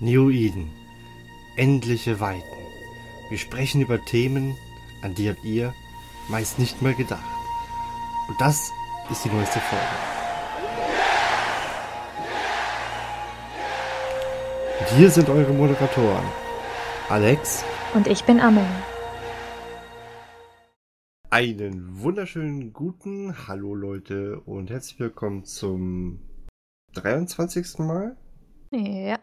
New Eden. Endliche Weiten. Wir sprechen über Themen, an die habt ihr meist nicht mal gedacht. Und das ist die neueste Folge. Und hier sind eure Moderatoren. Alex. Und ich bin Amelie. Einen wunderschönen guten Hallo Leute und herzlich willkommen zum 23. Mal Ja.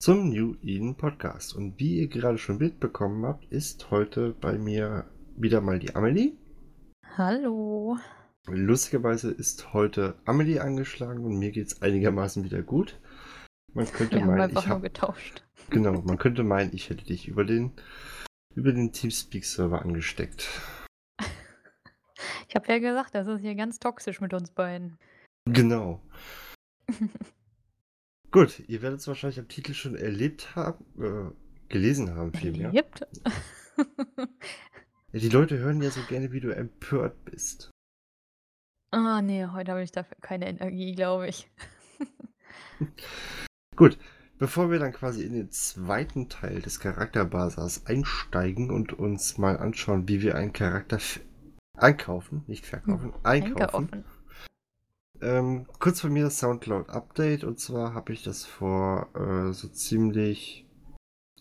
Zum New Eden Podcast. Und wie ihr gerade schon mitbekommen habt, ist heute bei mir wieder mal die Amelie. Hallo. Lustigerweise ist heute Amelie angeschlagen und mir geht es einigermaßen wieder gut. Man könnte Wir haben meinen, einfach ich nur hab, getauscht. genau, man könnte meinen, ich hätte dich über den über den Teamspeak-Server angesteckt. Ich habe ja gesagt, das ist hier ganz toxisch mit uns beiden. Genau. Gut, ihr werdet es wahrscheinlich am Titel schon erlebt haben, äh, gelesen haben vielmehr. Erlebt. Die Leute hören ja so gerne, wie du empört bist. Ah, nee, heute habe ich dafür keine Energie, glaube ich. Gut, bevor wir dann quasi in den zweiten Teil des Charakterbasars einsteigen und uns mal anschauen, wie wir einen Charakter einkaufen, nicht verkaufen, einkaufen. Einkaufen. Ähm, kurz von mir das Soundcloud-Update und zwar habe ich das vor äh, so ziemlich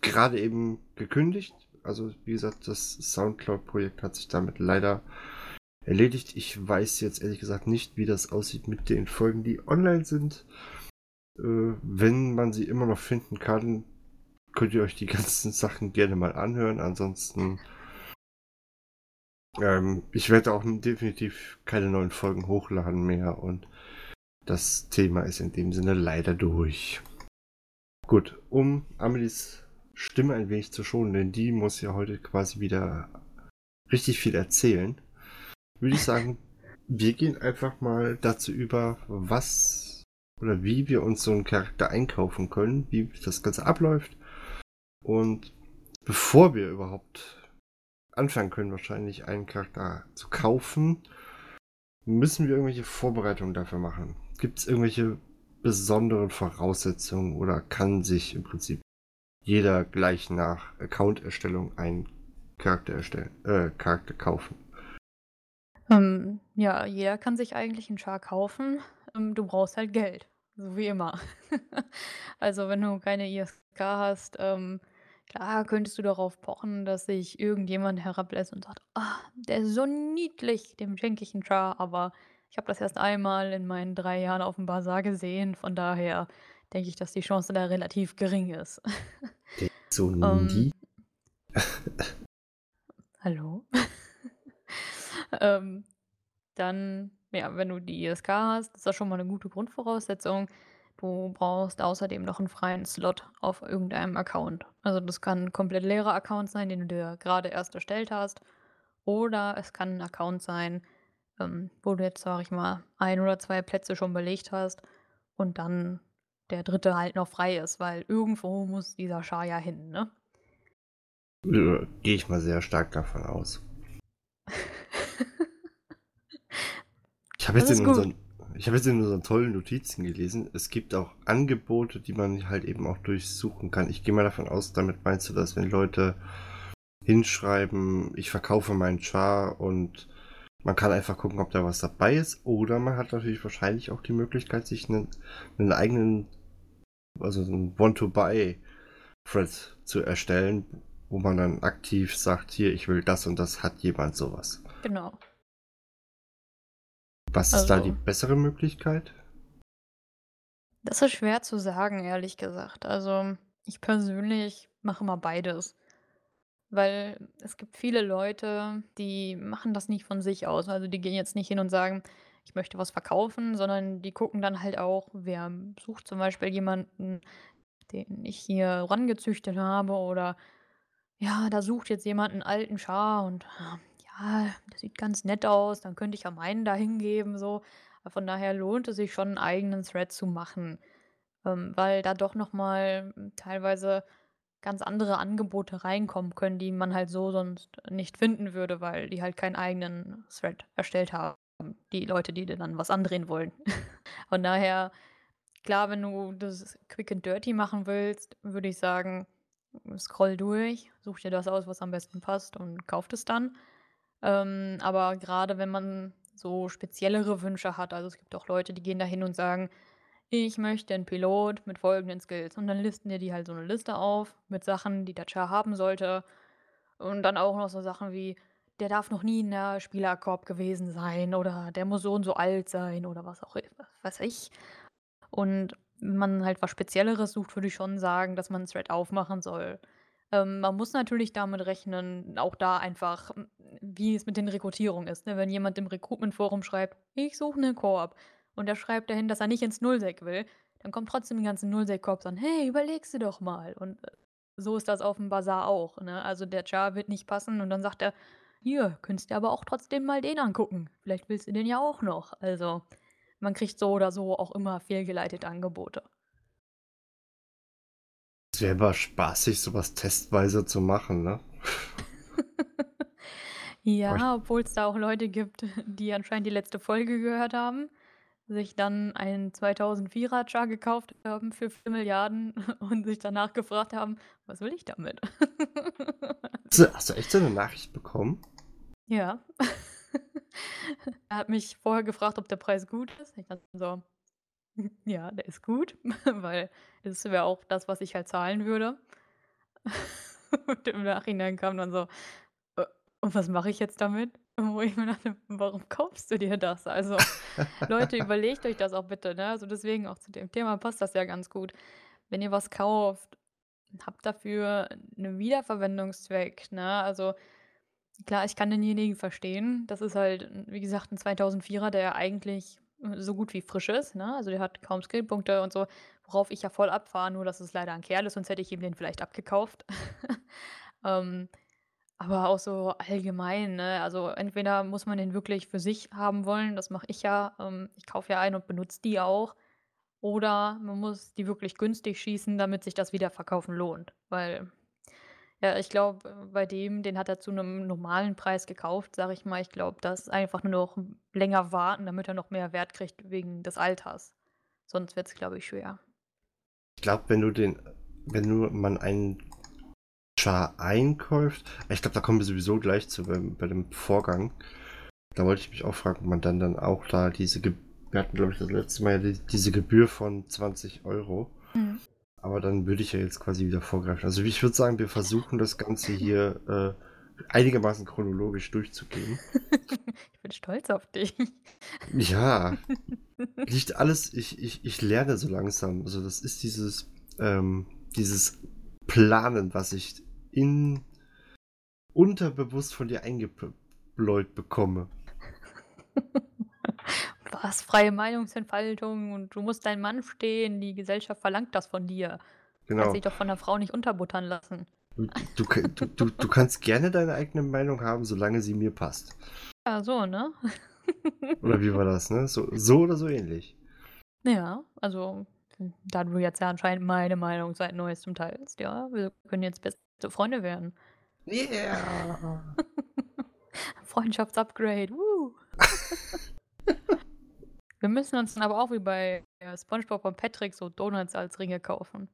gerade eben gekündigt. Also wie gesagt, das Soundcloud-Projekt hat sich damit leider erledigt. Ich weiß jetzt ehrlich gesagt nicht, wie das aussieht mit den Folgen, die online sind. Äh, wenn man sie immer noch finden kann, könnt ihr euch die ganzen Sachen gerne mal anhören. Ansonsten, ähm, ich werde auch definitiv keine neuen Folgen hochladen mehr und das Thema ist in dem Sinne leider durch. Gut, um Amelies Stimme ein wenig zu schonen, denn die muss ja heute quasi wieder richtig viel erzählen, würde ich sagen, wir gehen einfach mal dazu über, was oder wie wir uns so einen Charakter einkaufen können, wie das Ganze abläuft. Und bevor wir überhaupt anfangen können, wahrscheinlich einen Charakter zu kaufen, müssen wir irgendwelche Vorbereitungen dafür machen. Gibt es irgendwelche besonderen Voraussetzungen oder kann sich im Prinzip jeder gleich nach Account-Erstellung einen Charakter erstellen, äh, Charakter kaufen? Ähm, ja, jeder kann sich eigentlich einen Char kaufen. Ähm, du brauchst halt Geld. So wie immer. also, wenn du keine ISK hast, ähm, klar könntest du darauf pochen, dass sich irgendjemand herablässt und sagt, ah, der ist so niedlich, dem schenke ich einen Char, aber ich habe das erst einmal in meinen drei Jahren auf dem Bazar gesehen, von daher denke ich, dass die Chance da relativ gering ist. So Ähm, nie. Hallo? ähm, dann, ja, wenn du die ISK hast, ist das schon mal eine gute Grundvoraussetzung. Du brauchst außerdem noch einen freien Slot auf irgendeinem Account. Also das kann ein komplett leerer Account sein, den du dir gerade erst erstellt hast. Oder es kann ein Account sein, ähm, wo du jetzt, sag ich mal, ein oder zwei Plätze schon belegt hast und dann der dritte halt noch frei ist, weil irgendwo muss dieser Char ja hin, ne? Gehe ich mal sehr stark davon aus. Ich habe jetzt, in unseren, ich hab jetzt in unseren tollen Notizen gelesen, es gibt auch Angebote, die man halt eben auch durchsuchen kann. Ich gehe mal davon aus, damit meinst du das, wenn Leute hinschreiben, ich verkaufe meinen Char und man kann einfach gucken, ob da was dabei ist. Oder man hat natürlich wahrscheinlich auch die Möglichkeit, sich einen, einen eigenen, also einen Want-to-Buy-Thread zu erstellen, wo man dann aktiv sagt, hier, ich will das und das, hat jemand sowas. Genau. Was ist da Also- die bessere Möglichkeit? Das ist schwer zu sagen, ehrlich gesagt. Also, ich persönlich mache immer beides. Weil es gibt viele Leute, die machen das nicht von sich aus. Also, die gehen jetzt nicht hin und sagen, ich möchte was verkaufen, sondern die gucken dann halt auch, wer sucht zum Beispiel jemanden, den ich hier rangezüchtet habe oder ja, da sucht jetzt jemand einen alten Schar und ah, ja, der sieht ganz nett aus, dann könnte ich ja meinen da hingeben, so. Von daher lohnt es sich schon, einen eigenen Thread zu machen, ähm, weil da doch noch mal hm, teilweise ganz andere Angebote reinkommen können, die man halt so sonst nicht finden würde, weil die halt keinen eigenen Thread erstellt haben, die Leute, die dann was andrehen wollen. Von daher klar, wenn du das quick and dirty machen willst, würde ich sagen, scroll durch, such dir das aus, was am besten passt und kauf es dann. Ähm, aber gerade wenn man so speziellere Wünsche hat, also es gibt auch Leute, die gehen da hin und sagen: „Ich möchte 'n Pilot mit folgenden Skills.“ Und dann listen dir die halt so 'ne Liste auf mit Sachen, die der Char haben sollte. Und dann auch noch so Sachen wie: „Der darf noch nie in der Spielercorp gewesen sein“ oder „Der muss so und so alt sein“ oder was auch weiß ich. Und wenn man halt was Spezielleres sucht, würde ich schon sagen, dass man 'n Thread aufmachen soll. Ähm, man muss natürlich damit rechnen, auch da einfach, wie es mit den Rekrutierungen ist, ne? Wenn jemand im Recruitment-Forum schreibt: „Ich suche 'ne Corp“ und er schreibt dahin, dass er nicht ins Nullsec will, dann kommen trotzdem die ganzen Nullsec-Corps an: „Hey, überlegst du doch mal.“ Und, äh, so ist das aufm Basar auch, ne? Also, der Char wird nicht passen und dann sagt er: „Hier, könntest dir aber auch trotzdem mal den angucken. Vielleicht willst du den ja auch noch.“ Also, man kriegt so oder so auch immer fehlgeleitete Angebote. Es wäre aber spaßig, so was testweise zu machen, ne? Ja, obwohl's da auch Leute gibt, die anscheinend die letzte Folge gehört haben, sich dann einen 2004er Char gekauft haben für 4.000.000.000 und sich danach gefragt haben: „Was will ich damit?“ Hast du echt so 'ne Nachricht bekommen? Ja. Er hat mich vorher gefragt, ob der Preis gut ist. Ich dachte so: „Ja, der ist gut“, weil das wäre auch das, was ich halt zahlen würde. Und im Nachhinein kam dann so: „Äh, und was mache ich jetzt damit?“ Wo ich mir dachte: „Warum kaufst du dir das?“ Also, Leute, überlegt euch das auch bitte, ne? Also, deswegen auch zu dem Thema passt das ja ganz gut. Wenn ihr was kauft, habt dafür 'nen Wiederverwendungszweck, ne? Also, klar, ich kann denjenigen verstehen. Das ist halt, wie gesagt, 'n 2004er, der eigentlich, so gut wie frisch ist, ne? Also, der hat kaum Skillpunkte und so, worauf ich ja voll abfahre, nur dass es leider 'n Kerl ist, sonst hätte ich ihm den vielleicht abgekauft. Ähm, aber auch so allgemein, ne? Also, entweder muss man den wirklich für sich haben wollen, das mache ich ja. Ähm, ich kaufe ja ein und benutze die auch. Oder man muss die wirklich günstig schießen, damit sich das Wiederverkaufen lohnt. Weil, ja, ich glaube, äh, bei dem, den hat er zu 'nem normalen Preis gekauft, sage ich mal. Ich glaube, das ist einfach nur noch länger warten, damit er noch mehr Wert kriegt wegen des Alters. Sonst wird's, glaube ich, schwer. Ich glaube, wenn du den wenn du man einen Char einkauft ich glaube, da kommen wir sowieso gleich zu beim bei dem Vorgang. Da wollte ich mich auch fragen, ob man dann dann auch da diese wir hatten, glaube ich, das letzte Mal ja die diese Gebühr von 20 €. Mhm. Aber dann würde ich ja jetzt quasi wieder vorgreifen. Also, ich würde sagen, wir versuchen das Ganze hier, äh, einigermaßen chronologisch durchzugehen. Ich bin stolz auf dich. Ja. Liegt alles ich ich ich lerne so langsam. Also, das ist dieses ähm, dieses Planen, was ich in unterbewusst von dir eingebläut bekomme. Was? Freie Meinungsentfaltung und du musst deinen Mann stehen. Die Gesellschaft verlangt das von dir. Kannst Genau. dich doch von 'ner Frau nicht unterbuttern lassen. Du du du du du kannst gerne deine eigene Meinung haben, solange sie mir passt. Ja, so, ne? Oder wie war das, ne? So so oder so ähnlich. Ja, also, da du jetzt ja anscheinend meine Meinung seit Neuestem teilst, ja, wir können jetzt beste Freunde werden. Yeah. Freundschafts-Upgrade, woo. Wir müssen uns dann aber auch wie bei, äh, SpongeBob und Patrick so Donuts als Ringe kaufen.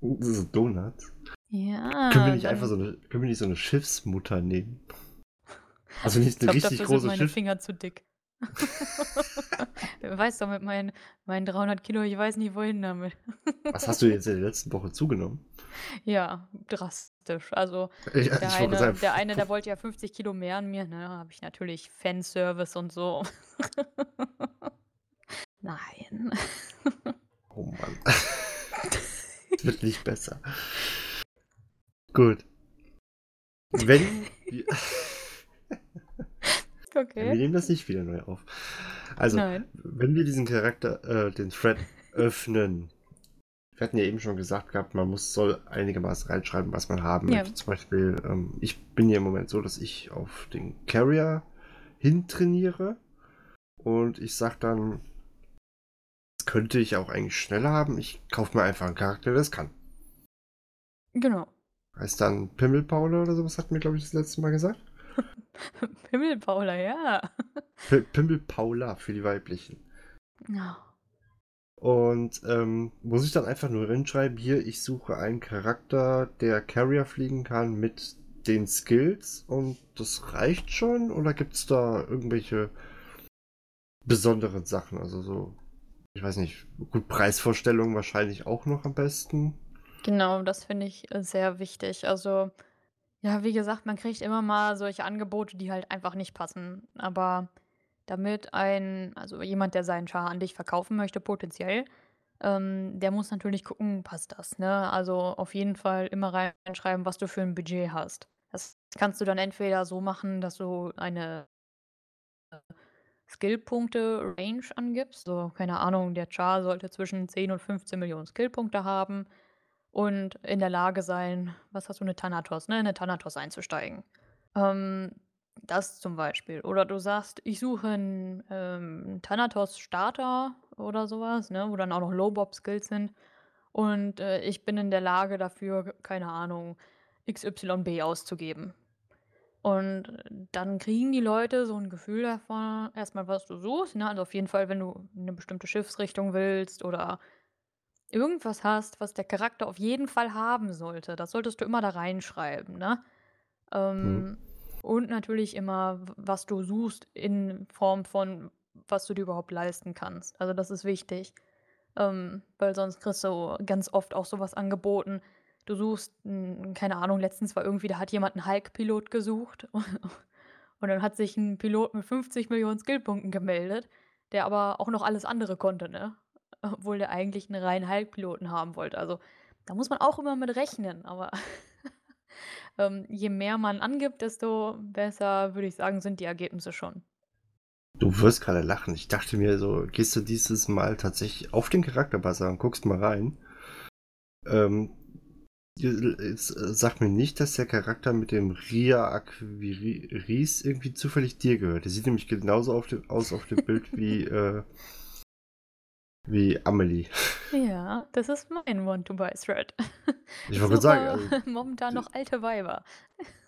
So Donuts? Ja, Können wir nicht einfach so 'ne können wir nicht so 'ne Schiffsmutter nehmen? Also, nicht Ich 'ne glaube, richtig dafür sind große meine Schiff Finger zu dick. Wer weiß doch mit meinen meinen 300 Kilo, ich weiß nicht wohin damit. Was hast du jetzt in der letzten Woche zugenommen? Ja, drastisch. Also, Ich der ich eine sagen, der eine, der wollte ja 50 Kilo mehr an mir, ne? Habe ich natürlich Fanservice und so. Nein. Oh Mann. Es wird nicht besser. Gut. Wenn wir Wir Okay. nehmen das nicht wieder neu auf. Also, Nein. wenn wir diesen Charakter äh, den Thread öffnen wir hatten ja eben schon gesagt gehabt, man muss soll einigermaßen reinschreiben, was man haben Ja. möchte. Zum Beispiel, ähm, ich bin ja im Moment so, dass ich auf den Carrier hintrainiere und ich sage dann das könnte ich auch eigentlich schneller haben. Ich kaufe mir einfach 'n Charakter, der das kann. Genau. Heißt dann Pimmelpaula oder so was hatten wir, glaube ich, das letzte Mal gesagt? Pimmelpaula, ja. Pi Pimmelpaula für die Weiblichen. Ja. Und ähm, muss ich dann einfach nur hinschreiben, hier, ich suche einen Charakter, der Carrier fliegen kann mit den Skills und das reicht schon? Oder gibt es da irgendwelche besonderen Sachen? Also so, ich weiß nicht, gut, Preisvorstellungen wahrscheinlich auch noch am besten. Genau, das finde ich äh, sehr wichtig. Also, ja, wie gesagt, man kriegt immer mal solche Angebote, die halt einfach nicht passen. Aber damit ein, also jemand, der seinen Char an dich verkaufen möchte, potenziell, ähm, der muss natürlich gucken, passt das, ne? Also auf jeden Fall immer reinschreiben, was du für ein Budget hast. Das kannst du dann entweder so machen, dass du eine Skillpunkte-Range angibst. So, keine Ahnung, der Char sollte zwischen 10 und 15 Millionen Skillpunkte haben und in der Lage sein, was hast du, eine Thanatos, ne? In eine Thanatos einzusteigen. Ähm, das zum Beispiel. Oder du sagst, ich suche einen ähm, Thanatos-Starter oder sowas, ne? Wo dann auch noch Low-Bob-Skills sind. Und äh, ich bin in der Lage dafür, keine Ahnung, XYB auszugeben. Und dann kriegen die Leute so ein Gefühl davon, erstmal, was du suchst. Ne? Also auf jeden Fall, wenn du eine bestimmte Schiffsrichtung willst oder irgendwas hast, was der Charakter auf jeden Fall haben sollte. Das solltest du immer da reinschreiben. Ne? Ähm, hm. Und natürlich immer, was du suchst in Form von, was du dir überhaupt leisten kannst. Also das ist wichtig. Ähm, weil sonst kriegst du ganz oft auch sowas angeboten. Du suchst, keine Ahnung, letztens war irgendwie, da hat jemand einen Hulk-Pilot gesucht. Und dann hat sich ein Pilot mit 50 Millionen Skillpunkten gemeldet, der aber auch noch alles andere konnte, ne? Obwohl der eigentlich einen reinen Hulk-Piloten haben wollte. Also da muss man auch immer mit rechnen, aber ähm, je mehr man angibt, desto besser, würde ich sagen, sind die Ergebnisse schon. Du wirst gerade lachen. Ich dachte mir so, gehst du dieses Mal tatsächlich auf den Charakterbuzzer und guckst mal rein. Ähm, sag mir nicht, dass der Charakter mit dem Ria Aquiris irgendwie zufällig dir gehört. Der sieht nämlich genauso auf dem, aus auf dem Bild wie äh, wie Amelie. Ja, das ist mein Want-to-Buy-Thread. Ich wollte sagen. Also, momentan noch alte Weiber.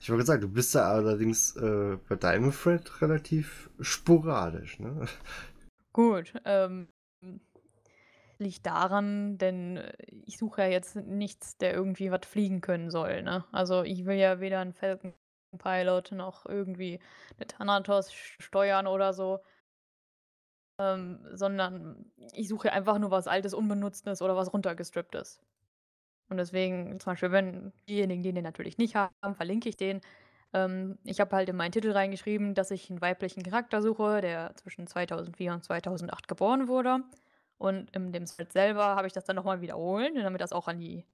Ich wollte sagen, du bist da allerdings äh, bei deinem Thread relativ sporadisch, ne? Gut, ähm, liegt daran, denn ich suche ja jetzt nichts, der irgendwie was fliegen können soll, ne? Also ich will ja weder einen Falcon Pilot noch irgendwie eine Thanatos steuern oder so. Ähm, sondern ich suche einfach nur was Altes, Unbenutztes oder was runtergestripptes. Und deswegen, zum Beispiel, wenn diejenigen, die den natürlich nicht haben, verlinke ich den. Ähm, ich habe halt in meinen Titel reingeschrieben, dass ich einen weiblichen Charakter suche, der zwischen 2004 und 2008 geboren wurde. Und in dem Set selber habe ich das dann nochmal wiederholen, damit das auch an die,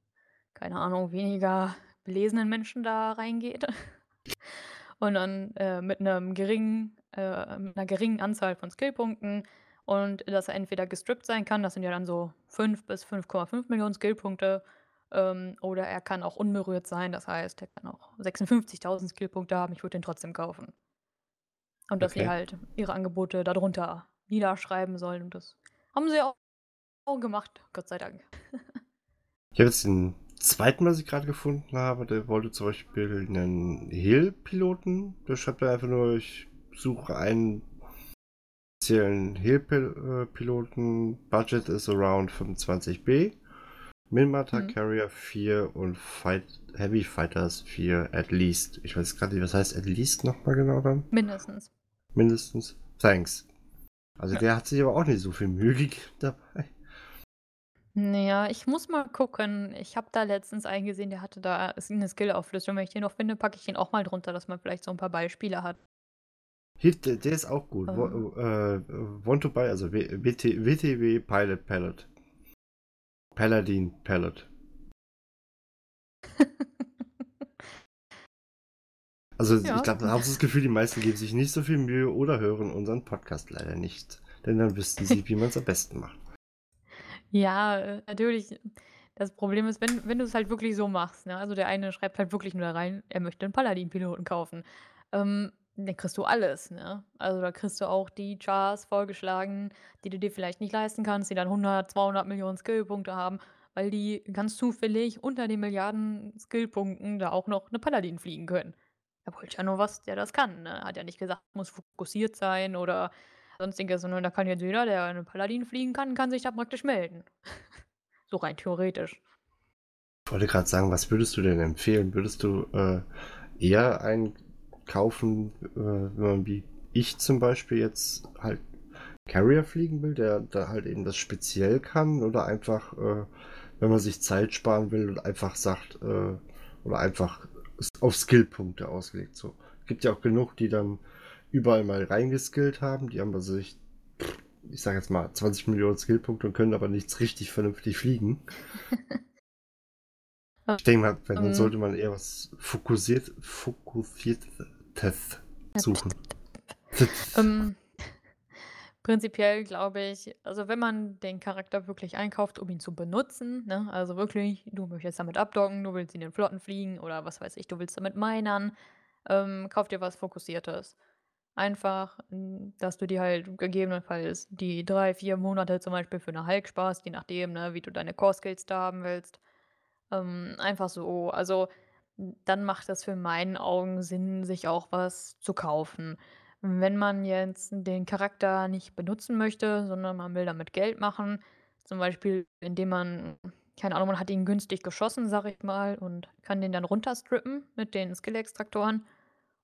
keine Ahnung, weniger belesenen Menschen da reingeht. Und dann äh, mit einem geringen äh, mit einer geringen Anzahl von Skillpunkten und dass er entweder gestrippt sein kann, das sind ja dann so 5 bis 5,5 Millionen Skillpunkte, ähm, oder er kann auch unberührt sein, das heißt, er kann auch 56.000 Skillpunkte haben, ich würde den trotzdem kaufen. Und dass okay. sie halt ihre Angebote darunter niederschreiben sollen und das haben sie auch gemacht, Gott sei Dank. ich habe jetzt den zweiten, was ich gerade gefunden habe, der wollte zum Beispiel einen Heal-Piloten. Der schreibt einfach nur, ich suche einen speziellen Heal-Piloten. Budget ist around 25b. Minmata mhm. Carrier 4 und Fight, Heavy Fighters 4 at least. Ich weiß gerade nicht, was heißt at least nochmal genau dann? Mindestens. Mindestens. Thanks. Also ja. der hat sich aber auch nicht so viel Mühe gegeben dabei. Naja, ich muss mal gucken. Ich habe da letztens eingesehen, der hatte da eine Skill-Auflistung. Wenn ich den noch finde, packe ich den auch mal drunter, dass man vielleicht so ein paar Beispiele hat. Hit, der ist auch gut. Um. Äh, want to buy, also WT, WTW Pilot Palette. Paladin Palette. also ja. ich glaube, da habe ich das Gefühl, die meisten geben sich nicht so viel Mühe oder hören unseren Podcast leider nicht. Denn dann wüssten sie, wie man es am besten macht. Ja, natürlich. Das Problem ist, wenn, wenn du es halt wirklich so machst, ne? also der eine schreibt halt wirklich nur da rein, er möchte einen Paladin-Piloten kaufen. Ähm, dann kriegst du alles, ne? Also da kriegst du auch die Chars vorgeschlagen, die du dir vielleicht nicht leisten kannst, die dann 100, 200 Millionen Skillpunkte haben, weil die ganz zufällig unter den Milliarden Skillpunkten da auch noch eine Paladin fliegen können. Er wollte ja nur was, der das kann, ne? Hat ja nicht gesagt, muss fokussiert sein oder Sonstiges, sondern da kann jetzt jeder, der eine Paladin fliegen kann, kann sich da praktisch melden. So rein theoretisch. Ich wollte gerade sagen, was würdest du denn empfehlen? Würdest du äh, eher einen kaufen, äh, wenn man wie ich zum Beispiel jetzt halt Carrier fliegen will, der da halt eben das speziell kann oder einfach, äh, wenn man sich Zeit sparen will und einfach sagt, äh, oder einfach auf Skillpunkte ausgelegt. So. Gibt ja auch genug, die dann überall mal reingeskillt haben. Die haben also sich, ich sag jetzt mal, 20 Millionen Skillpunkte und können aber nichts richtig vernünftig fliegen. ich denke mal, wenn, dann ähm. sollte man eher was fokussiert, fokussiertes suchen. um, prinzipiell glaube ich, also wenn man den Charakter wirklich einkauft, um ihn zu benutzen, ne, also wirklich, du möchtest damit abdocken, du willst in den Flotten fliegen oder was weiß ich, du willst damit minern, ähm, kauf dir was Fokussiertes. Einfach, hm, dass du dir halt gegebenenfalls die drei, vier Monate zum Beispiel für eine Hulk sparst, je nachdem, ne, wie du deine Core-Skills da haben willst. Ähm, einfach so. Also, dann macht es für meinen Augen Sinn, sich auch was zu kaufen. Wenn man jetzt den Charakter nicht benutzen möchte, sondern man will damit Geld machen, zum Beispiel indem man keine Ahnung, man hat ihn günstig geschossen, sag ich mal, und kann den dann runterstrippen mit den Skill-Extraktoren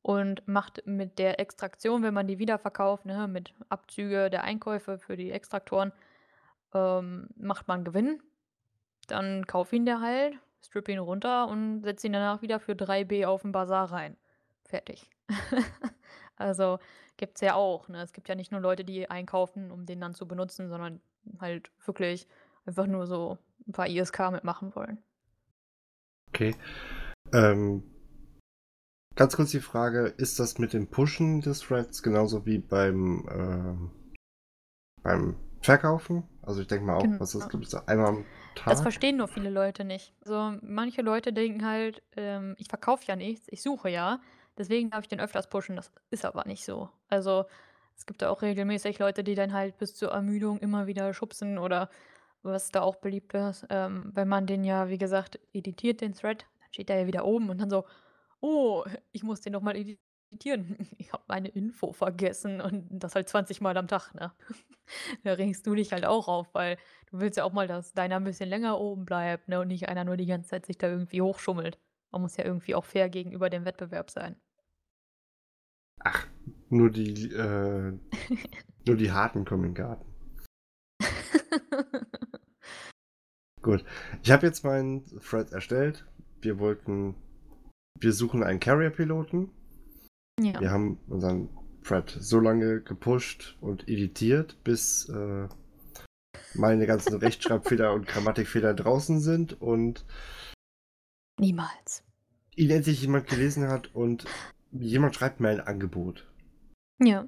und macht mit der Extraktion, wenn man die wiederverkauft, ne, mit Abzüge der Einkäufe für die Extraktoren, ähm, macht man Gewinn. Dann kauf ihn der halt, strip ihn runter und setz ihn danach wieder für 3B auf den Bazar rein. Fertig. Also, gibt's ja auch, ne? Es gibt ja nicht nur Leute, die einkaufen, um den dann zu benutzen, sondern halt wirklich einfach nur so ein paar ISK mitmachen wollen. Okay. Ähm, ganz kurz die Frage, ist das mit dem Pushen des Threads genauso wie beim, äh, beim Verkaufen? Also ich denke mal auch, genau. was ist, glaube ich, so einmal am Tag? Das verstehen nur viele Leute nicht. Also manche Leute denken halt, ähm, ich verkaufe ja nichts, ich suche ja. Deswegen darf ich den öfters pushen, das ist aber nicht so. Also, es gibt da auch regelmäßig Leute, die dann halt bis zur Ermüdung immer wieder schubsen oder was da auch beliebt ist, ähm, wenn man den ja, wie gesagt, editiert, den Thread, dann steht der ja wieder oben und dann so, oh, ich muss den nochmal editieren. Ich habe meine Info vergessen und das halt 20 Mal am Tag, ne? da regst du dich halt auch auf, weil du willst ja auch mal, dass deiner ein bisschen länger oben bleibt, ne? Und nicht einer nur die ganze Zeit sich da irgendwie hochschummelt. Man muss ja irgendwie auch fair gegenüber dem Wettbewerb sein. Ach, nur die, äh, nur die Harten kommen in den Garten. Gut. Ich habe jetzt meinen Thread erstellt. Wir wollten, wir suchen einen Carrier-Piloten. Ja. Wir haben unseren Thread so lange gepusht und editiert, bis äh, meine ganzen Rechtschreibfehler und Grammatikfehler draußen sind und Niemals. Ihn endlich jemand gelesen hat und jemand schreibt mir ein Angebot. Ja.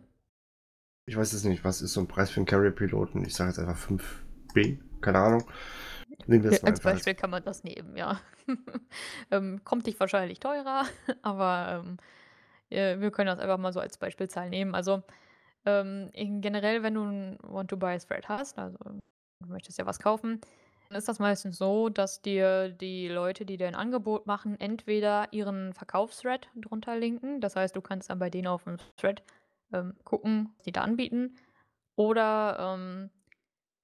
Ich weiß jetzt nicht, was ist so ein Preis für einen Carrier-Piloten? Ich sage jetzt einfach 5B, keine Ahnung. Nehmen wir das mal Als Beispiel als. kann man das nehmen, ja. ähm, kommt dich wahrscheinlich teurer, aber ähm, äh, wir können das einfach mal so als Beispielzahl nehmen. Also ähm, generell, wenn du ein Want-to-Buy-Thread hast, also du möchtest ja was kaufen, ist das meistens so, dass dir die Leute, die dir ein Angebot machen, entweder ihren Verkaufsthread drunter linken. Das heißt, du kannst dann bei denen auf dem Thread ähm, gucken, was die da anbieten. Oder ähm,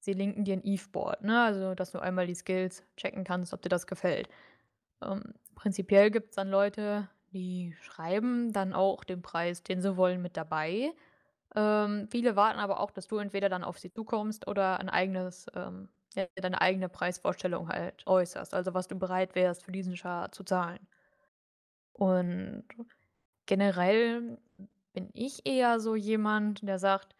sie linken dir ein Eve-Board, ne? Also, dass du einmal die Skills checken kannst, ob dir das gefällt. Ähm, prinzipiell gibt es dann Leute, die schreiben dann auch den Preis, den sie wollen, mit dabei. Ähm, viele warten aber auch, dass du entweder dann auf sie zukommst oder ein eigenes ähm, ja, deine eigene Preisvorstellung halt äußerst, also was du bereit wärst, für diesen Char zu zahlen. Und generell bin ich eher so jemand, der sagt,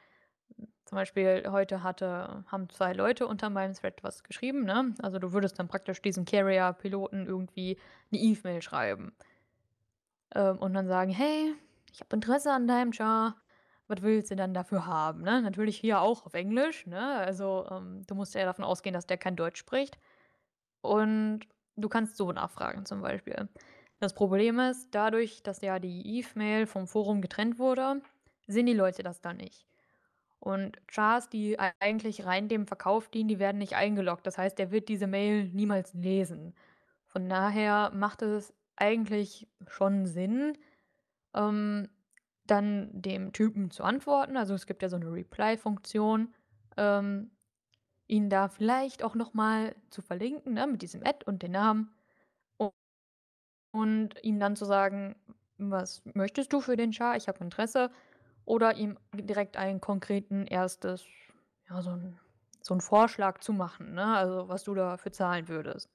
zum Beispiel heute hatte, haben zwei Leute unter meinem Thread was geschrieben, ne? Also du würdest dann praktisch diesen Carrier-Piloten irgendwie eine E-Mail schreiben. Ähm, und dann sagen, hey, ich habe Interesse an deinem Char was willst du dann dafür haben, ne? Natürlich hier auch auf Englisch, ne? Also, ähm, du musst ja davon ausgehen, dass der kein Deutsch spricht. Und du kannst so nachfragen zum Beispiel. Das Problem ist, dadurch, dass ja die Eve-Mail vom Forum getrennt wurde, sehen die Leute das dann nicht. Und Chars, die eigentlich rein dem Verkauf dienen, die werden nicht eingeloggt. Das heißt, er wird diese Mail niemals lesen. Von daher macht es eigentlich schon Sinn, ähm, dann dem Typen zu antworten. Also es gibt ja so eine Reply-Funktion, ähm, ihn da vielleicht auch noch mal zu verlinken, ne, mit diesem Ad und den Namen. Und ihm dann zu sagen: „Was möchtest du für den Char? Ich habe Interesse.“ Oder ihm direkt einen konkreten erstes ja, so 'n so 'n Vorschlag zu machen, ne, also was du dafür zahlen würdest.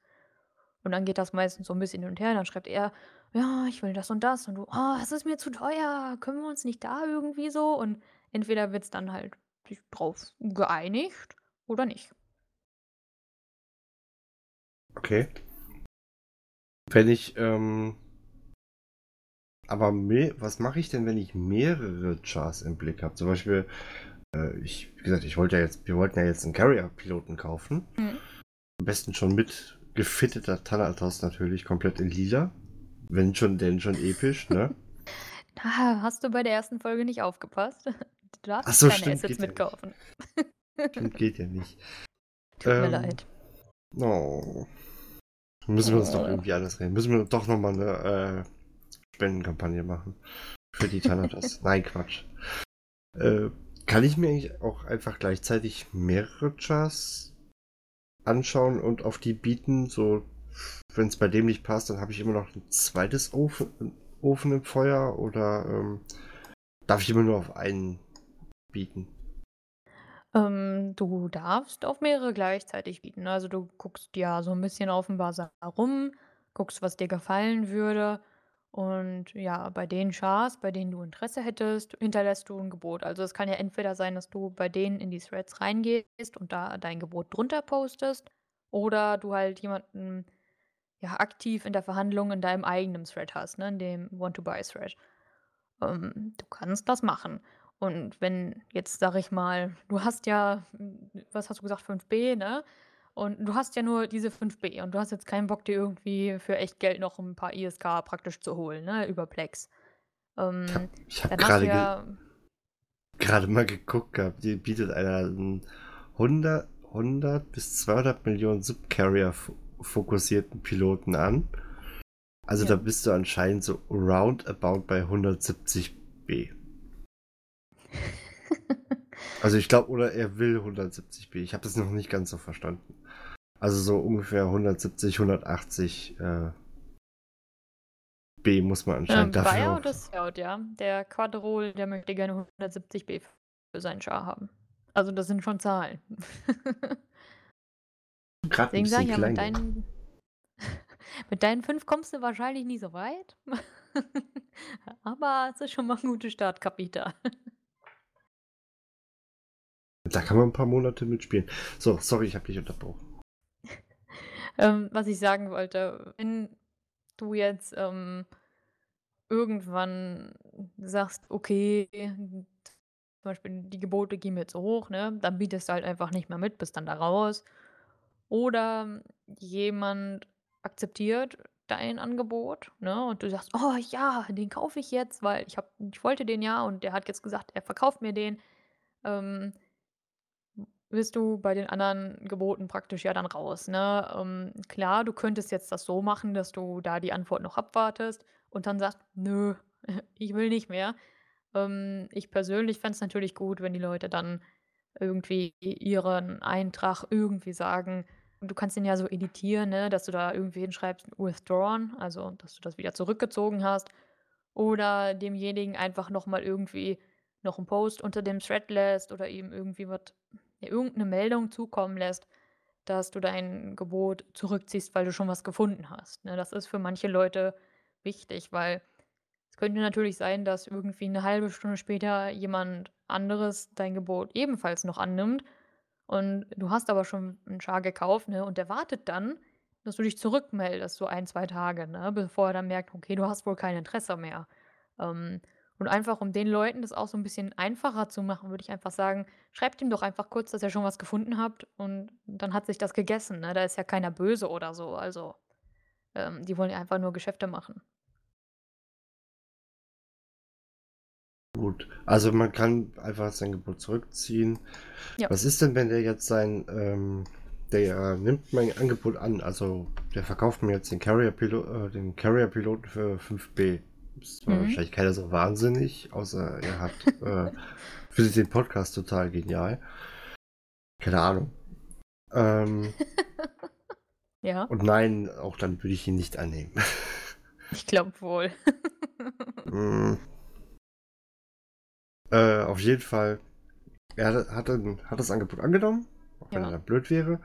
Und dann geht das meistens so 'n bisschen hin und her, dann schreibt er: „Ja, ich will das und das.“ und du: „Oh, das ist mir zu teuer. Können wir uns nicht da irgendwie so“ und entweder wird's dann halt sich drauf geeinigt oder nicht. Okay. Wenn ich, ähm aber was mache ich denn, wenn ich mehrere Chars im Blick habe? Zum Beispiel, äh, ich wie gesagt, ich wollte ja jetzt wir wollten ja jetzt 'n Carrier-Piloten kaufen. Mhm. Am besten schon mit gefitteter Thanatos natürlich komplett in lila. Wenn schon, denn schon episch, ne? Da hast du bei der ersten Folge nicht aufgepasst. Du Ach darfst so, keine stimmt, Assets geht ja mitkaufen. Stimmt, geht ja nicht. Tut mir Ähm, leid. Oh. Müssen wir uns doch Oh. irgendwie anders reden. Müssen wir doch noch mal 'ne, äh, Spendenkampagne machen für die Thanatos. Nein, Quatsch. Äh, kann ich mir eigentlich auch einfach gleichzeitig mehrere Chars anschauen und auf die bieten? So, wenn's bei dem nicht passt, dann habe ich immer noch 'n zweites Ofen Ofen im Feuer oder, ähm, darf ich immer nur auf einen bieten? Ähm, du darfst auf mehrere gleichzeitig bieten? Also, du guckst ja so 'n bisschen auf'm Basar rum, guckst, was dir gefallen würde und ja, bei den Chars, bei denen du Interesse hättest, hinterlässt du 'n Gebot. Also, es kann ja entweder sein, dass du bei denen in die Threads reingehst und da dein Gebot drunter postest oder du halt jemanden, ja, aktiv in der Verhandlung in deinem eigenen Thread hast, ne, in dem Want-to-Buy-Thread. Ähm, du kannst das machen. Und wenn jetzt, sage ich mal, du hast ja, was hast du gesagt, 5B, ne? Und du hast ja nur diese 5B und du hast jetzt keinen Bock, dir irgendwie für echt Geld noch 'n paar ISK praktisch zu holen, ne, über Plex. Ich habe Ähm, ich habe dann hast du grade ge ja grade mal geguckt gehabt, die bietet einer 'n 100 100 bis 200 Millionen Subcarrier fokussierten Piloten an. Also, da Ja. bist du anscheinend so roundabout bei 170B. Also, ich glaube oder er will 170B. Ich habe das noch nicht ganz so verstanden. Also, so ungefähr 170, 180, äh B muss man Ähm, anscheinend dafür Bayer oder Scout, ja. Der Quadrol, der möchte gerne 170B für seinen Char haben. Also, das sind schon Zahlen. grad 'n Deswegen sage ich ja, mit deinen mit deinen 5 kommst du wahrscheinlich nie so weit. Aber es ist schon mal 'n gutes Startkapital. Da kann man 'n paar Monate mitspielen. So, sorry, ich habe dich unterbrochen. Ähm, was ich sagen wollte, wenn du jetzt, ähm, irgendwann sagst: „Okay, zum Beispiel die Gebote gehen mir jetzt hoch“, ne? Dann bietest du halt einfach nicht mehr mit, bist dann da raus. Oder jemand akzeptiert dein Angebot, ne, und du sagst: „Oh ja, den kaufe ich jetzt, weil ich habe ich wollte den ja und der hat jetzt gesagt, er verkauft mir den.“ Ähm bist du bei den anderen Geboten praktisch ja dann raus, ne? Ähm, klar, du könntest jetzt das so machen, dass du da die Antwort noch abwartest und dann sagst: „Nö, ich will nicht mehr.“ Ähm, ich persönlich fände es natürlich gut, wenn die Leute dann irgendwie ihren Eintrag irgendwie sagen. Du kannst den ja so editieren, ne, dass du da irgendwie hinschreibst „withdrawn“, also, dass du das wieder zurückgezogen hast oder demjenigen einfach noch mal irgendwie noch 'n Post unter dem Thread lässt oder ihm irgendwie was ja, irgend 'ne Meldung zukommen lässt, dass du dein Gebot zurückziehst, weil du schon was gefunden hast, ne? Das ist für manche Leute wichtig, weil es könnte natürlich sein, dass irgendwie 'ne 1/2 Stunde später jemand anderes dein Gebot ebenfalls noch annimmt und du hast aber schon 'n Char gekauft, ne, und der wartet dann, dass du dich zurückmeldest, so 1, 2 Tage, ne, bevor er dann merkt: „Okay, du hast wohl kein Interesse mehr.“ Ähm, und einfach, um den Leuten das auch so 'n bisschen einfacher zu machen, würde ich einfach sagen: „Schreibt ihm doch einfach kurz, dass ihr schon was gefunden habt und dann hat sich das gegessen“, ne? Da ist ja keiner böse oder so. Also, ähm, die wollen ja einfach nur Geschäfte machen. Gut, also man kann einfach sein Gebot zurückziehen. Ja. Was ist denn, wenn der jetzt sein, ähm der nimmt mein Angebot an, also der verkauft mir jetzt den Carrier-Pilo äh, den Carrier-Piloten für 5B. Das war mhm. wahrscheinlich keiner so wahnsinnig, außer er hat äh, findet den Podcast total genial. Keine Ahnung. Ähm, ja. Und nein, auch dann würde ich ihn nicht annehmen. ich glaube wohl. mm. Äh, auf jeden Fall. Er hat, hat, hat das Angebot angenommen, auch wenn ja. er blöd wäre.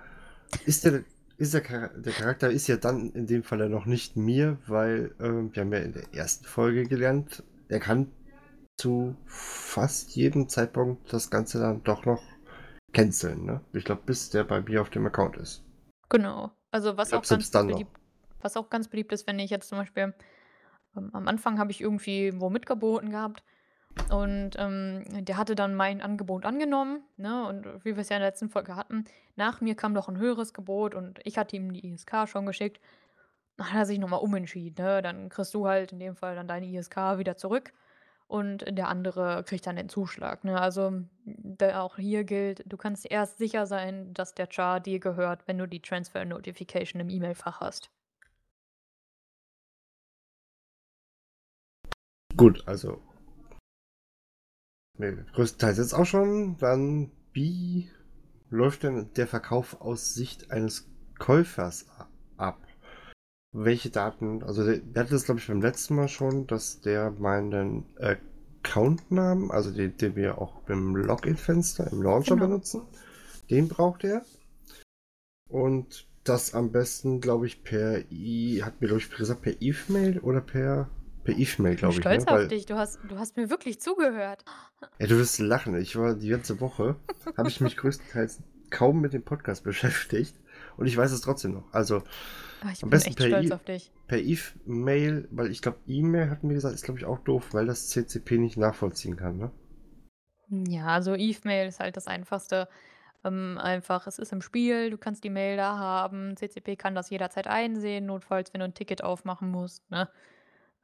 Ist der, ist der, der Charakter ist ja dann in dem Fall ja noch nicht mir, weil äh, wir haben ja in der ersten Folge gelernt, er kann zu fast jedem Zeitpunkt das Ganze dann doch noch canceln, ne? Ich glaube, bis der bei mir auf dem Account ist. Genau. Also was glaub, auch ganz beliebt, was auch ganz beliebt ist, wenn ich jetzt zum Beispiel ähm, am Anfang habe ich irgendwie wo mitgeboten gehabt und ähm, der hatte dann mein Angebot angenommen, ne? Und wie wir es ja in der letzten Folge hatten, nach mir kam noch ein höheres Gebot und ich hatte ihm die ISK schon geschickt. Dann hat er sich nochmal umentschieden, ne? Dann kriegst du halt in dem Fall dann deine ISK wieder zurück und der andere kriegt dann den Zuschlag. Ne? Also auch hier gilt, du kannst erst sicher sein, dass der Char dir gehört, wenn du die Transfer Notification im E-Mail-Fach hast. Gut, also größtenteils jetzt auch schon. Dann, wie läuft denn der Verkauf aus Sicht eines Käufers ab? welche Daten, also wir hatten das glaube ich beim letzten Mal schon, dass der meinen Accountnamen, also den, den wir auch im Login-Fenster im Launcher genau. benutzen, den braucht er. Und das am besten, glaube ich, per I, hat mir glaube ich gesagt, per E-Mail oder per per E-Mail, glaube ich. Stolz ne? auf Weil, dich, du hast, du hast mir wirklich zugehört. Ja, du wirst lachen. Ich war die ganze Woche, habe ich mich größtenteils kaum mit dem Podcast beschäftigt und ich weiß es trotzdem noch. Also Ach, ich am besten per e auf dich. Per E-Mail, weil ich glaube, E-Mail hatten wir gesagt, ist glaube ich auch doof, weil das CCP nicht nachvollziehen kann, ne? Ja, also E-Mail ist halt das einfachste. Ähm, einfach, es ist im Spiel, du kannst die Mail da haben, CCP kann das jederzeit einsehen, notfalls, wenn du ein Ticket aufmachen musst, ne?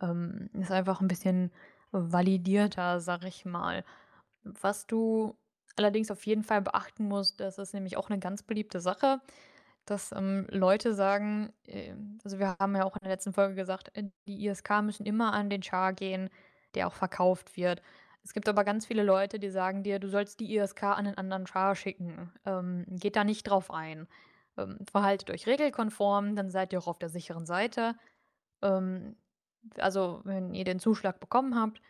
Ähm, ist einfach ein bisschen validierter, sag ich mal. Was du allerdings auf jeden Fall beachten musst, das ist nämlich auch eine ganz beliebte Sache, dass ähm, Leute sagen, äh, also wir haben ja auch in der letzten Folge gesagt, äh, die ISK müssen immer an den Char gehen, der auch verkauft wird. Es gibt aber ganz viele Leute, die sagen dir, du sollst die ISK an einen anderen Char schicken. Ähm, geht da nicht drauf ein. Ähm, verhaltet euch regelkonform, dann seid ihr auch auf der sicheren Seite. Ähm, also, wenn ihr den Zuschlag bekommen habt,